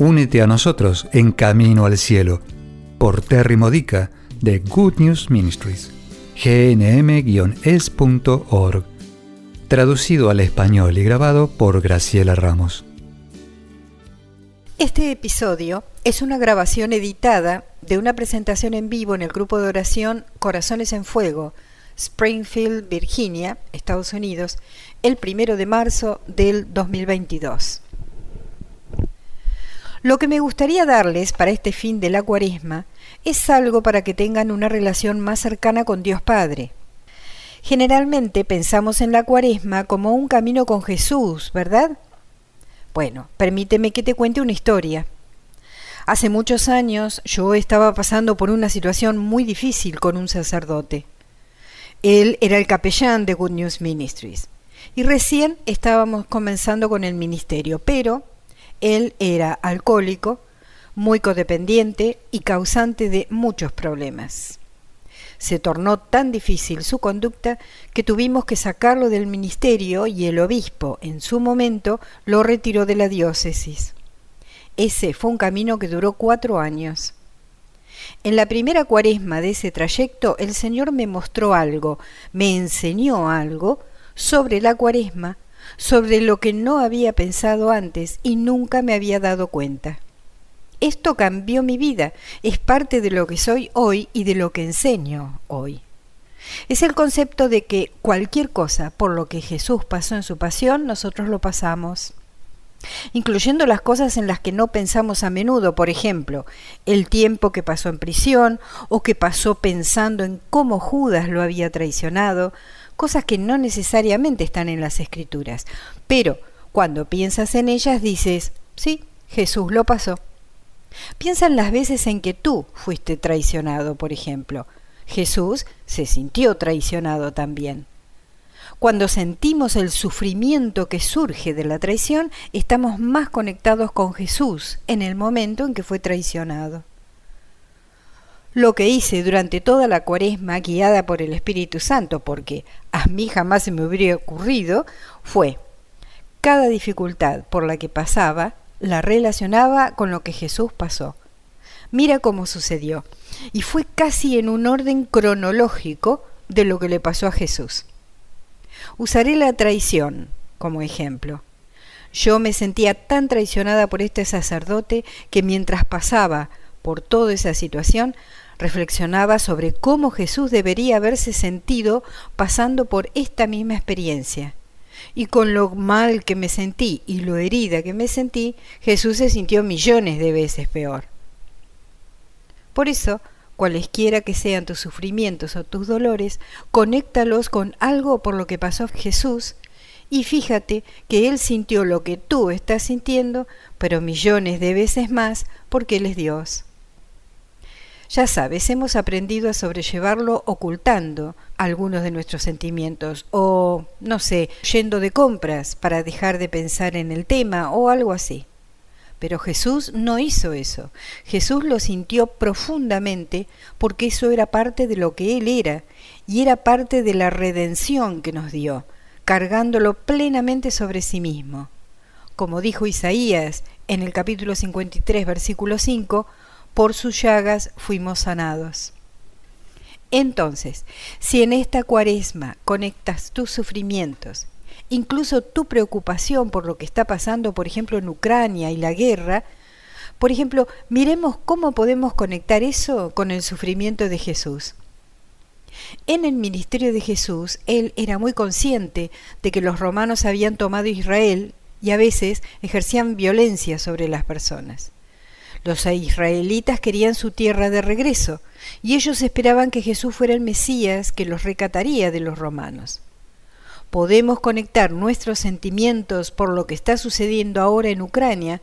únete a nosotros en Camino al Cielo por Terry Modica de Good News Ministries, gnm-es.org, traducido al español y grabado por Graciela Ramos. Este episodio es una grabación editada de una presentación en vivo en el grupo de oración Corazones en Fuego, Springfield, Virginia, Estados Unidos, el primero de marzo del 2022. Lo que me gustaría darles para este fin de la cuaresma es algo para que tengan una relación más cercana con Dios Padre. Generalmente pensamos en la cuaresma como un camino con Jesús, ¿verdad? Bueno, permíteme que te cuente una historia. Hace muchos años yo estaba pasando por una situación muy difícil con un sacerdote. Él era el capellán de Good News Ministries y recién estábamos comenzando con el ministerio, pero él era alcohólico, muy codependiente y causante de muchos problemas. Se tornó tan difícil su conducta que tuvimos que sacarlo del ministerio y el obispo, en su momento, lo retiró de la diócesis. Ese fue un camino que duró cuatro años. En la primera cuaresma de ese trayecto el Señor me mostró algo, me enseñó algo sobre la cuaresma sobre lo que no había pensado antes y nunca me había dado cuenta. Esto cambió mi vida, es parte de lo que soy hoy y de lo que enseño hoy. Es el concepto de que cualquier cosa por lo que Jesús pasó en su pasión, nosotros lo pasamos. Incluyendo las cosas en las que no pensamos a menudo, por ejemplo, el tiempo que pasó en prisión o que pasó pensando en cómo Judas lo había traicionado, cosas que no necesariamente están en las escrituras, pero cuando piensas en ellas dices, sí, Jesús lo pasó. Piensa en las veces en que tú fuiste traicionado, por ejemplo. Jesús se sintió traicionado también. Cuando sentimos el sufrimiento que surge de la traición, estamos más conectados con Jesús en el momento en que fue traicionado. Lo que hice durante toda la cuaresma guiada por el Espíritu Santo, porque a mí jamás se me hubiera ocurrido, fue cada dificultad por la que pasaba la relacionaba con lo que Jesús pasó. Mira cómo sucedió. Y fue casi en un orden cronológico de lo que le pasó a Jesús. Usaré la traición como ejemplo. Yo me sentía tan traicionada por este sacerdote que mientras pasaba por toda esa situación, reflexionaba sobre cómo Jesús debería haberse sentido pasando por esta misma experiencia. Y con lo mal que me sentí y lo herida que me sentí, Jesús se sintió millones de veces peor. Por eso, cualesquiera que sean tus sufrimientos o tus dolores, conéctalos con algo por lo que pasó Jesús y fíjate que Él sintió lo que tú estás sintiendo, pero millones de veces más porque Él es Dios. Ya sabes, hemos aprendido a sobrellevarlo ocultando algunos de nuestros sentimientos o, no sé, yendo de compras para dejar de pensar en el tema o algo así. Pero Jesús no hizo eso. Jesús lo sintió profundamente porque eso era parte de lo que Él era y era parte de la redención que nos dio, cargándolo plenamente sobre sí mismo. Como dijo Isaías en el capítulo 53, versículo 5, por sus llagas fuimos sanados. Entonces, si en esta cuaresma conectas tus sufrimientos, incluso tu preocupación por lo que está pasando, por ejemplo, en Ucrania y la guerra, por ejemplo, miremos cómo podemos conectar eso con el sufrimiento de Jesús. En el ministerio de Jesús, él era muy consciente de que los romanos habían tomado Israel y a veces ejercían violencia sobre las personas. Los israelitas querían su tierra de regreso, y ellos esperaban que Jesús fuera el Mesías que los recataría de los romanos. Podemos conectar nuestros sentimientos por lo que está sucediendo ahora en Ucrania,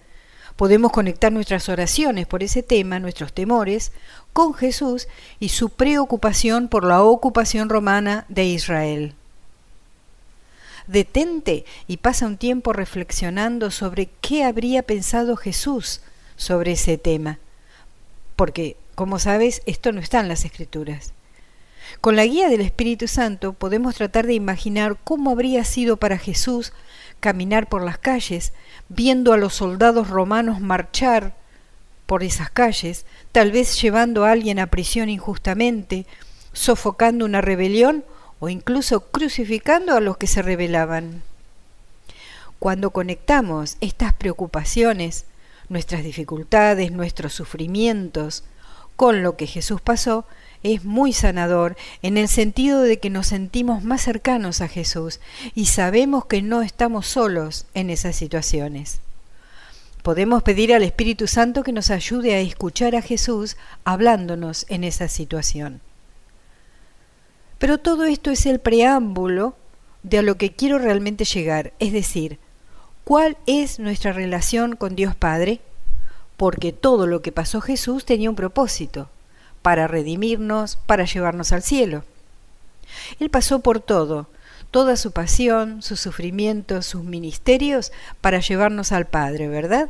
Podemos conectar nuestras oraciones por ese tema, nuestros temores, con Jesús y su preocupación por la ocupación romana de Israel. Detente y pasa un tiempo reflexionando sobre qué habría pensado Jesús sobre ese tema, porque, como sabes, esto no está en las escrituras. Con la guía del Espíritu Santo podemos tratar de imaginar cómo habría sido para Jesús caminar por las calles, viendo a los soldados romanos marchar por esas calles, tal vez llevando a alguien a prisión injustamente, sofocando una rebelión o incluso crucificando a los que se rebelaban. Cuando conectamos estas preocupaciones, nuestras dificultades, nuestros sufrimientos, con lo que Jesús pasó, es muy sanador en el sentido de que nos sentimos más cercanos a Jesús y sabemos que no estamos solos en esas situaciones. Podemos pedir al Espíritu Santo que nos ayude a escuchar a Jesús hablándonos en esa situación. Pero todo esto es el preámbulo de a lo que quiero realmente llegar, es decir, ¿cuál es nuestra relación con Dios Padre? Porque todo lo que pasó Jesús tenía un propósito, para redimirnos, para llevarnos al cielo. Él pasó por todo, toda su pasión, sus sufrimientos, sus ministerios, para llevarnos al Padre, ¿verdad?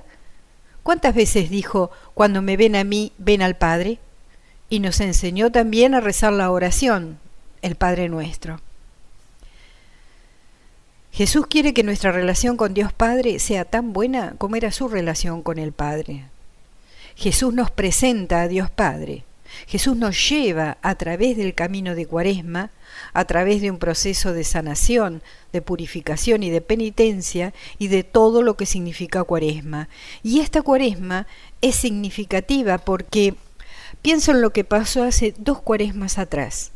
¿Cuántas veces dijo, cuando me ven a mí, ven al Padre? Y nos enseñó también a rezar la oración, el Padre nuestro. Jesús quiere que nuestra relación con Dios Padre sea tan buena como era su relación con el Padre. Jesús nos presenta a Dios Padre. Jesús nos lleva a través del camino de Cuaresma, a través de un proceso de sanación, de purificación y de penitencia y de todo lo que significa Cuaresma. Y esta Cuaresma es significativa porque pienso en lo que pasó hace dos Cuaresmas atrás.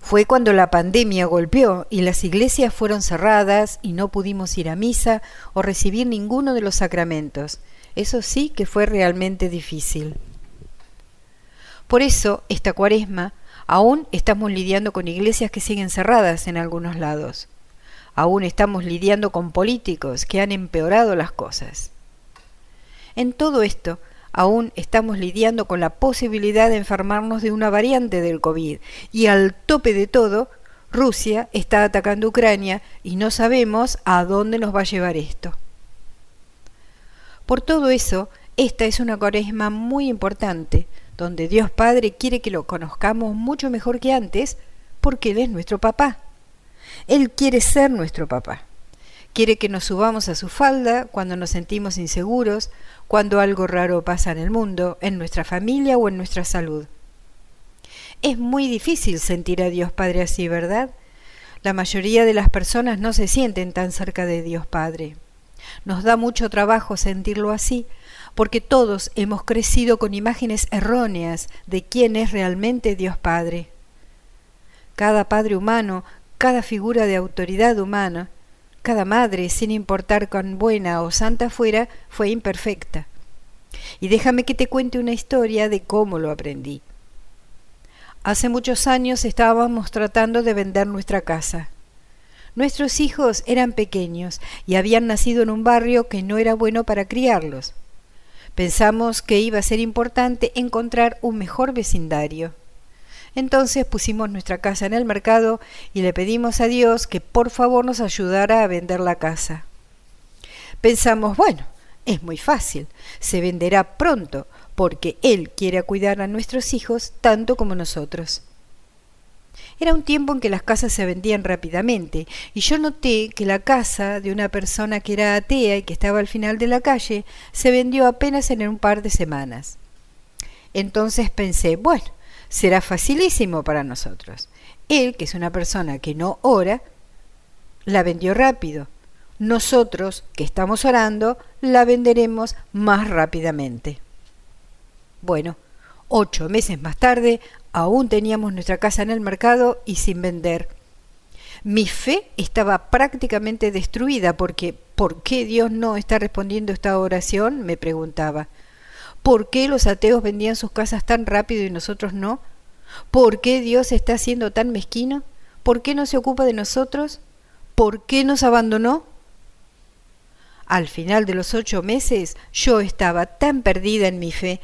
Fue cuando la pandemia golpeó y las iglesias fueron cerradas y no pudimos ir a misa o recibir ninguno de los sacramentos. Eso sí que fue realmente difícil. Por eso, esta cuaresma, aún estamos lidiando con iglesias que siguen cerradas en algunos lados. Aún estamos lidiando con políticos que han empeorado las cosas. En todo esto, aún estamos lidiando con la posibilidad de enfermarnos de una variante del COVID y al tope de todo, Rusia está atacando Ucrania y no sabemos a dónde nos va a llevar esto. Por todo eso, esta es una cuaresma muy importante, donde Dios Padre quiere que lo conozcamos mucho mejor que antes, porque Él es nuestro papá. Él quiere ser nuestro papá. Quiere que nos subamos a su falda cuando nos sentimos inseguros, cuando algo raro pasa en el mundo, en nuestra familia o en nuestra salud. Es muy difícil sentir a Dios Padre así, ¿verdad? La mayoría de las personas no se sienten tan cerca de Dios Padre. Nos da mucho trabajo sentirlo así, porque todos hemos crecido con imágenes erróneas de quién es realmente Dios Padre. Cada padre humano, cada figura de autoridad humana, cada madre, sin importar cuán buena o santa fuera, fue imperfecta. Y déjame que te cuente una historia de cómo lo aprendí. Hace muchos años estábamos tratando de vender nuestra casa. Nuestros hijos eran pequeños y habían nacido en un barrio que no era bueno para criarlos. Pensamos que iba a ser importante encontrar un mejor vecindario. Entonces pusimos nuestra casa en el mercado y le pedimos a Dios que por favor nos ayudara a vender la casa. Pensamos, bueno, es muy fácil, se venderá pronto, porque Él quiere cuidar a nuestros hijos tanto como nosotros. Era un tiempo en que las casas se vendían rápidamente, y yo noté que la casa de una persona que era atea y que estaba al final de la calle se vendió apenas en un par de semanas. Entonces pensé, bueno, será facilísimo para nosotros. Él, que es una persona que no ora, la vendió rápido. Nosotros, que estamos orando, la venderemos más rápidamente. Bueno, Ocho meses más tarde, aún teníamos nuestra casa en el mercado y sin vender. Mi fe estaba prácticamente destruida porque ¿por qué Dios no está respondiendo esta oración? me preguntaba. ¿Por qué los ateos vendían sus casas tan rápido y nosotros no? ¿Por qué Dios está siendo tan mezquino? ¿Por qué no se ocupa de nosotros? ¿Por qué nos abandonó? Al final de los ocho meses yo estaba tan perdida en mi fe,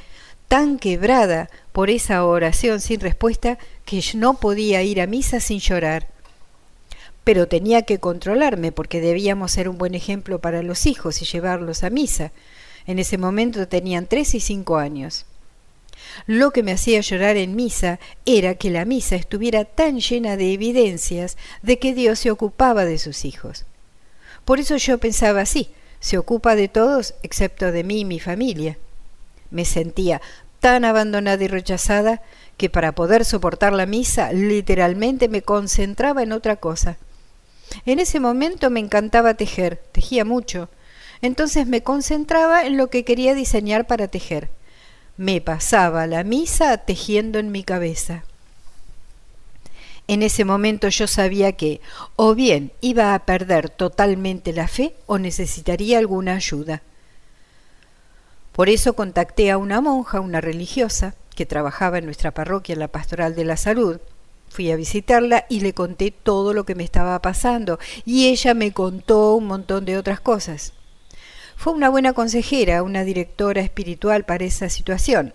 tan quebrada por esa oración sin respuesta, que no podía ir a misa sin llorar. Pero tenía que controlarme porque debíamos ser un buen ejemplo para los hijos y llevarlos a misa. En ese momento tenían tres y cinco años. Lo que me hacía llorar en misa era que la misa estuviera tan llena de evidencias de que Dios se ocupaba de sus hijos. Por eso yo pensaba así, se ocupa de todos excepto de mí y mi familia. Me sentía tan abandonada y rechazada que para poder soportar la misa literalmente me concentraba en otra cosa. En ese momento me encantaba tejer, tejía mucho. Entonces me concentraba en lo que quería diseñar para tejer. Me pasaba la misa tejiendo en mi cabeza. En ese momento yo sabía que o bien iba a perder totalmente la fe o necesitaría alguna ayuda. Por eso contacté a una monja, una religiosa, que trabajaba en nuestra parroquia en la Pastoral de la Salud. Fui a visitarla y le conté todo lo que me estaba pasando y ella me contó un montón de otras cosas. Fue una buena consejera, una directora espiritual para esa situación,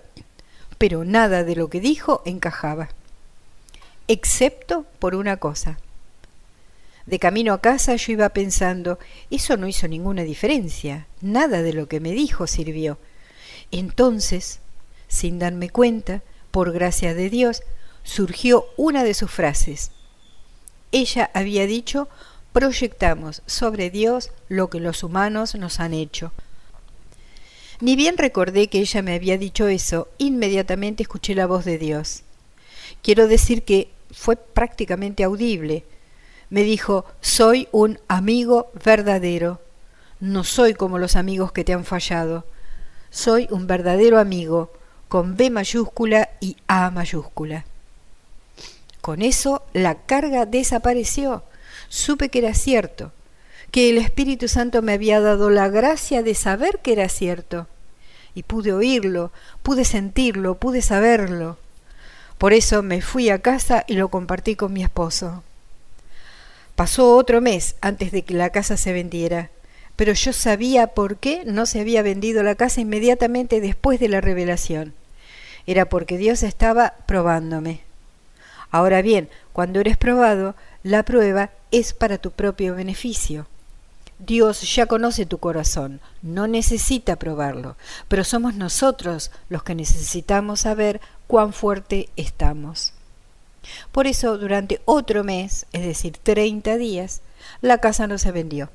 pero nada de lo que dijo encajaba, excepto por una cosa. De camino a casa yo iba pensando, eso no hizo ninguna diferencia, nada de lo que me dijo sirvió. Entonces, sin darme cuenta, por gracia de Dios, surgió una de sus frases. Ella había dicho, proyectamos sobre Dios lo que los humanos nos han hecho. Ni bien recordé que ella me había dicho eso, inmediatamente escuché la voz de Dios. Quiero decir que fue prácticamente audible. Me dijo, soy un amigo verdadero. No soy como los amigos que te han fallado. Soy un verdadero amigo, con B mayúscula y A mayúscula. Con eso la carga desapareció supe que era cierto, que el Espíritu Santo me había dado la gracia de saber que era cierto. Y pude oírlo, pude sentirlo, pude saberlo. Por eso me fui a casa y lo compartí con mi esposo. Pasó otro mes antes de que la casa se vendiera, pero yo sabía por qué no se había vendido la casa inmediatamente después de la revelación. Era porque Dios estaba probándome. Ahora bien, cuando eres probado, la prueba es para tu propio beneficio. Dios ya conoce tu corazón, no necesita probarlo, pero somos nosotros los que necesitamos saber cuán fuerte estamos. Por eso, durante otro mes, es decir, 30 días, la casa no se vendió.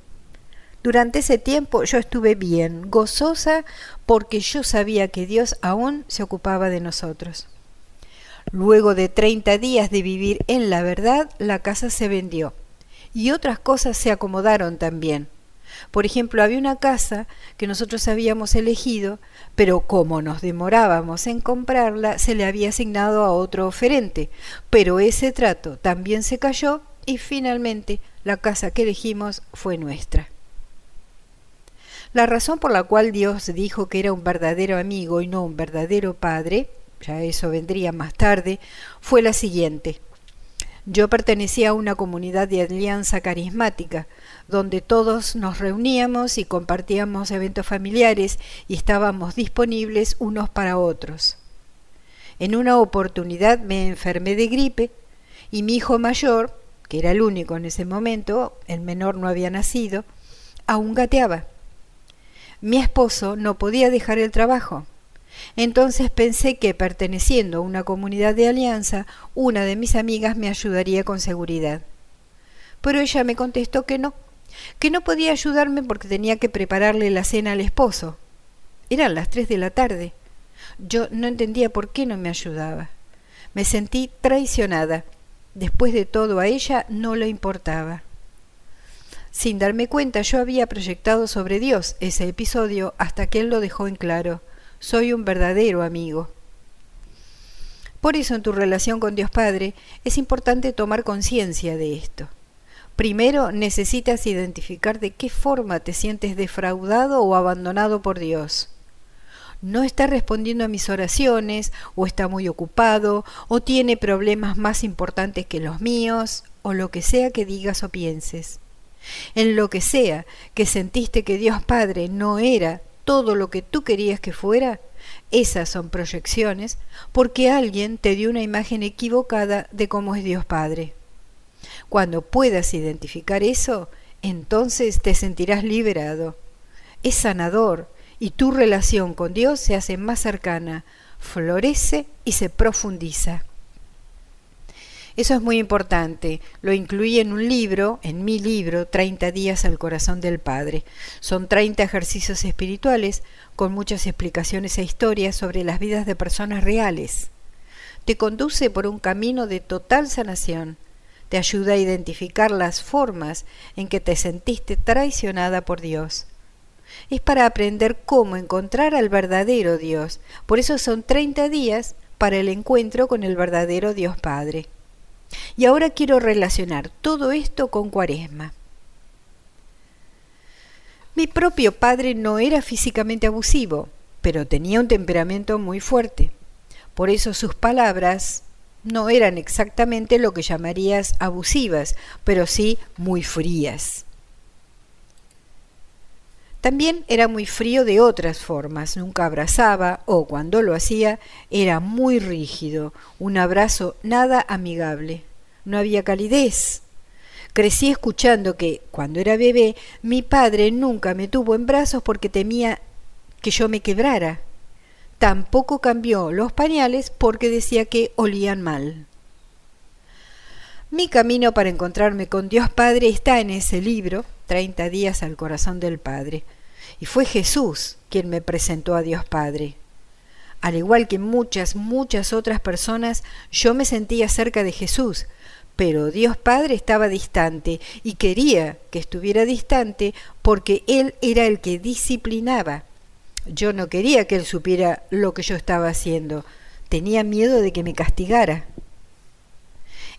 Durante ese tiempo yo estuve bien, gozosa, porque yo sabía que Dios aún se ocupaba de nosotros. Luego de 30 días de vivir en la verdad, la casa se vendió y otras cosas se acomodaron también. Por ejemplo, había una casa que nosotros habíamos elegido, pero como nos demorábamos en comprarla, se le había asignado a otro oferente. Pero ese trato también se cayó y finalmente la casa que elegimos fue nuestra. La razón por la cual Dios dijo que era un verdadero amigo y no un verdadero padre ya eso vendría más tarde, fue la siguiente. Yo pertenecía a una comunidad de alianza carismática, donde todos nos reuníamos y compartíamos eventos familiares y estábamos disponibles unos para otros. En una oportunidad me enfermé de gripe y mi hijo mayor, que era el único en ese momento, el menor no había nacido, aún gateaba. Mi esposo no podía dejar el trabajo entonces pensé que, perteneciendo a una comunidad de alianza, una de mis amigas me ayudaría con seguridad. Pero ella me contestó que no, que no podía ayudarme porque tenía que prepararle la cena al esposo. Eran las tres de la tarde. Yo no entendía por qué no me ayudaba. Me sentí traicionada. Después de todo a ella no le importaba. Sin darme cuenta yo había proyectado sobre Dios ese episodio hasta que él lo dejó en claro soy un verdadero amigo. Por eso en tu relación con Dios Padre es importante tomar conciencia de esto. Primero necesitas identificar de qué forma te sientes defraudado o abandonado por Dios. No está respondiendo a mis oraciones, o está muy ocupado, o tiene problemas más importantes que los míos, o lo que sea que digas o pienses. En lo que sea que sentiste que Dios Padre no era todo lo que tú querías que fuera, esas son proyecciones porque alguien te dio una imagen equivocada de cómo es Dios Padre. Cuando puedas identificar eso, entonces te sentirás liberado. Es sanador y tu relación con Dios se hace más cercana, florece y se profundiza. Eso es muy importante. Lo incluí en un libro, en mi libro, 30 días al corazón del Padre. Son 30 ejercicios espirituales con muchas explicaciones e historias sobre las vidas de personas reales. Te conduce por un camino de total sanación. Te ayuda a identificar las formas en que te sentiste traicionada por Dios. Es para aprender cómo encontrar al verdadero Dios. Por eso son 30 días para el encuentro con el verdadero Dios Padre. Y ahora quiero relacionar todo esto con Cuaresma. Mi propio padre no era físicamente abusivo, pero tenía un temperamento muy fuerte. Por eso sus palabras no eran exactamente lo que llamarías abusivas, pero sí muy frías. También era muy frío de otras formas, nunca abrazaba o cuando lo hacía era muy rígido, un abrazo nada amigable. No había calidez. Crecí escuchando que, cuando era bebé, mi padre nunca me tuvo en brazos porque temía que yo me quebrara. Tampoco cambió los pañales porque decía que olían mal. Mi camino para encontrarme con Dios Padre está en ese libro, 30 días al corazón del Padre. Y fue Jesús quien me presentó a Dios Padre. Al igual que muchas, muchas otras personas, yo me sentía cerca de Jesús, pero Dios Padre estaba distante y quería que estuviera distante porque Él era el que disciplinaba. Yo no quería que Él supiera lo que yo estaba haciendo, tenía miedo de que me castigara.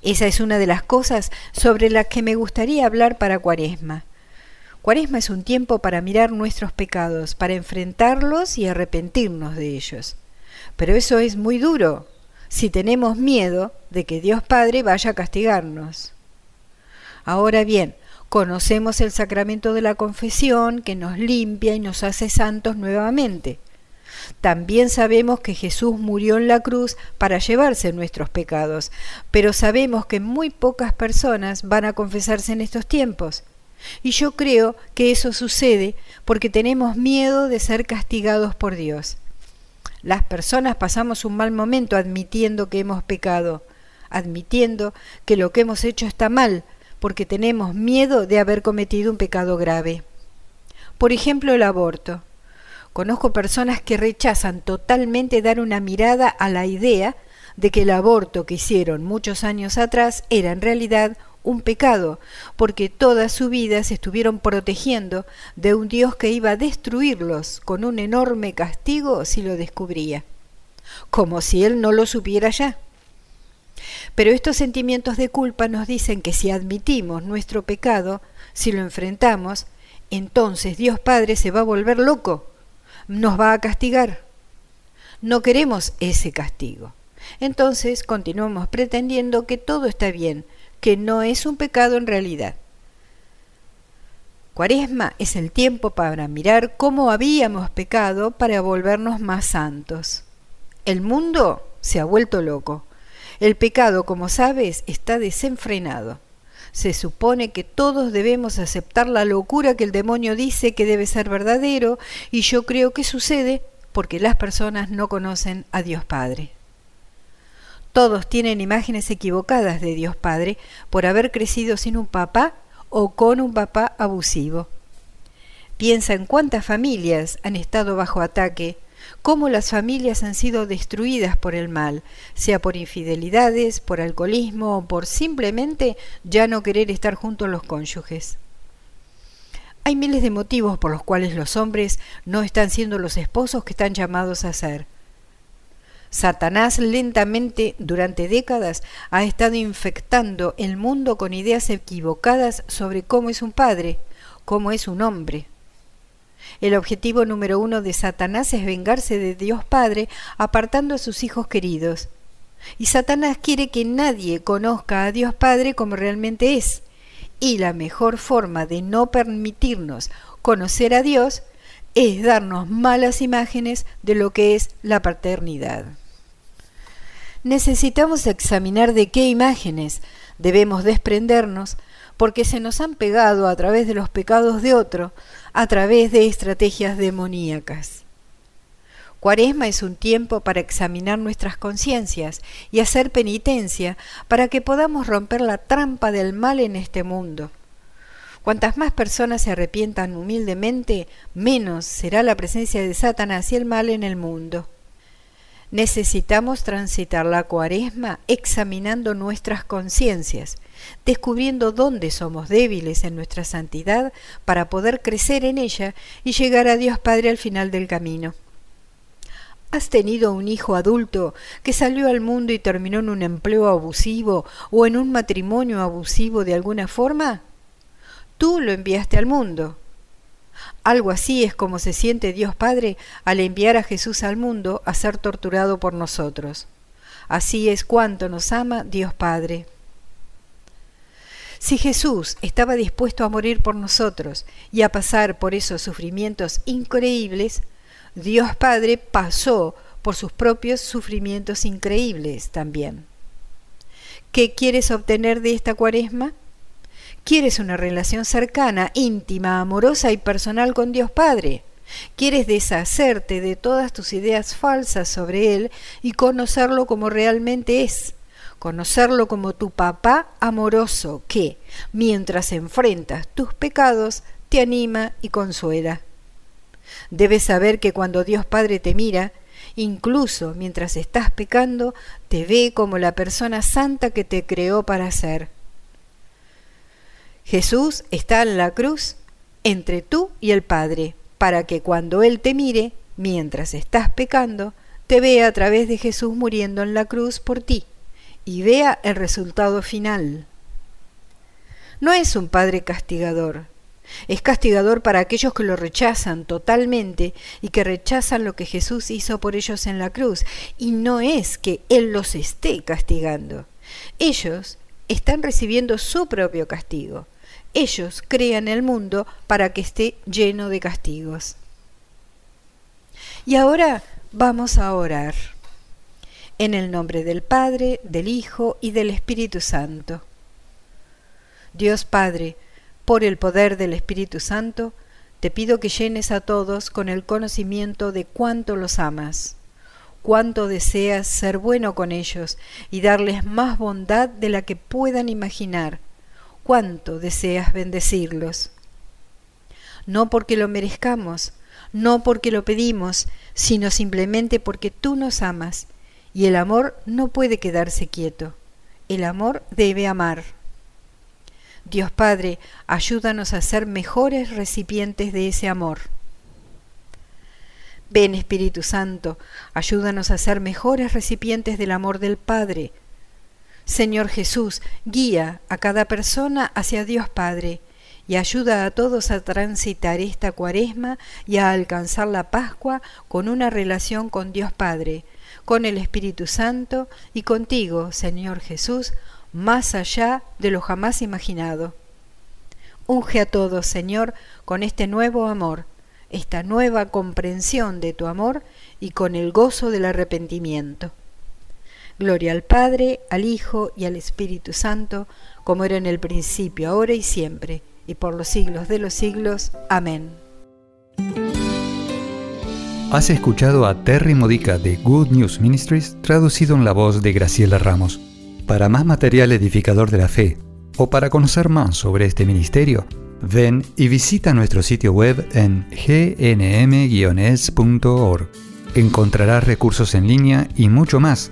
Esa es una de las cosas sobre las que me gustaría hablar para Cuaresma. Cuaresma es un tiempo para mirar nuestros pecados, para enfrentarlos y arrepentirnos de ellos. Pero eso es muy duro si tenemos miedo de que Dios Padre vaya a castigarnos. Ahora bien, conocemos el sacramento de la confesión que nos limpia y nos hace santos nuevamente. También sabemos que Jesús murió en la cruz para llevarse nuestros pecados, pero sabemos que muy pocas personas van a confesarse en estos tiempos. Y yo creo que eso sucede porque tenemos miedo de ser castigados por Dios. Las personas pasamos un mal momento admitiendo que hemos pecado, admitiendo que lo que hemos hecho está mal, porque tenemos miedo de haber cometido un pecado grave. Por ejemplo, el aborto. Conozco personas que rechazan totalmente dar una mirada a la idea de que el aborto que hicieron muchos años atrás era en realidad un pecado, porque toda su vida se estuvieron protegiendo de un Dios que iba a destruirlos con un enorme castigo si lo descubría, como si él no lo supiera ya. Pero estos sentimientos de culpa nos dicen que si admitimos nuestro pecado, si lo enfrentamos, entonces Dios Padre se va a volver loco, nos va a castigar. No queremos ese castigo. Entonces continuamos pretendiendo que todo está bien, que no es un pecado en realidad. Cuaresma es el tiempo para mirar cómo habíamos pecado para volvernos más santos. El mundo se ha vuelto loco. El pecado, como sabes, está desenfrenado. Se supone que todos debemos aceptar la locura que el demonio dice que debe ser verdadero y yo creo que sucede porque las personas no conocen a Dios Padre. Todos tienen imágenes equivocadas de Dios Padre por haber crecido sin un papá o con un papá abusivo. Piensa en cuántas familias han estado bajo ataque, cómo las familias han sido destruidas por el mal, sea por infidelidades, por alcoholismo o por simplemente ya no querer estar junto a los cónyuges. Hay miles de motivos por los cuales los hombres no están siendo los esposos que están llamados a ser. Satanás lentamente durante décadas ha estado infectando el mundo con ideas equivocadas sobre cómo es un padre, cómo es un hombre. El objetivo número uno de Satanás es vengarse de Dios Padre apartando a sus hijos queridos. Y Satanás quiere que nadie conozca a Dios Padre como realmente es, Y la mejor forma de no permitirnos conocer a Dios es darnos malas imágenes de lo que es la paternidad. Necesitamos examinar de qué imágenes debemos desprendernos porque se nos han pegado a través de los pecados de otro, a través de estrategias demoníacas. Cuaresma es un tiempo para examinar nuestras conciencias y hacer penitencia para que podamos romper la trampa del mal en este mundo. Cuantas más personas se arrepientan humildemente, menos será la presencia de Satanás y el mal en el mundo. Necesitamos transitar la cuaresma examinando nuestras conciencias, descubriendo dónde somos débiles en nuestra santidad para poder crecer en ella y llegar a Dios Padre al final del camino. ¿Has tenido un hijo adulto que salió al mundo y terminó en un empleo abusivo o en un matrimonio abusivo de alguna forma? Tú lo enviaste al mundo. Algo así es como se siente Dios Padre al enviar a Jesús al mundo a ser torturado por nosotros. Así es cuanto nos ama Dios Padre. Si Jesús estaba dispuesto a morir por nosotros y a pasar por esos sufrimientos increíbles, Dios Padre pasó por sus propios sufrimientos increíbles también. ¿Qué quieres obtener de esta cuaresma? ¿Quieres una relación cercana, íntima, amorosa y personal con Dios Padre? ¿Quieres deshacerte de todas tus ideas falsas sobre Él y conocerlo como realmente es? Conocerlo como tu papá amoroso que, mientras enfrentas tus pecados, te anima y consuela. Debes saber que cuando Dios Padre te mira, incluso mientras estás pecando, te ve como la persona santa que te creó para ser. Jesús está en la cruz entre tú y el Padre, para que cuando Él te mire, mientras estás pecando, te vea a través de Jesús muriendo en la cruz por ti y vea el resultado final. No es un Padre castigador, es castigador para aquellos que lo rechazan totalmente y que rechazan lo que Jesús hizo por ellos en la cruz. Y no es que Él los esté castigando. Ellos están recibiendo su propio castigo. Ellos crean el mundo para que esté lleno de castigos. Y ahora vamos a orar. En el nombre del Padre, del Hijo y del Espíritu Santo. Dios Padre, por el poder del Espíritu Santo, te pido que llenes a todos con el conocimiento de cuánto los amas, cuánto deseas ser bueno con ellos y darles más bondad de la que puedan imaginar, cuánto deseas bendecirlos. No porque lo merezcamos, no porque lo pedimos, sino simplemente porque tú nos amas, y el amor no puede quedarse quieto, el amor debe amar. Dios Padre, ayúdanos a ser mejores recipientes de ese amor. Ven Espíritu Santo, ayúdanos a ser mejores recipientes del amor del Padre. Señor Jesús, guía a cada persona hacia Dios Padre y ayuda a todos a transitar esta cuaresma y a alcanzar la Pascua con una relación con Dios Padre, con el Espíritu Santo y contigo, Señor Jesús, más allá de lo jamás imaginado. Unge a todos, Señor, con este nuevo amor, esta nueva comprensión de tu amor y con el gozo del arrepentimiento. Gloria al Padre, al Hijo y al Espíritu Santo, como era en el principio, ahora y siempre, y por los siglos de los siglos. Amén. Has escuchado a Terry Modica de Good News Ministries, traducido en la voz de Graciela Ramos. Para más material edificador de la fe o para conocer más sobre este ministerio, ven y visita nuestro sitio web en gnm-es.org. Encontrarás recursos en línea y mucho más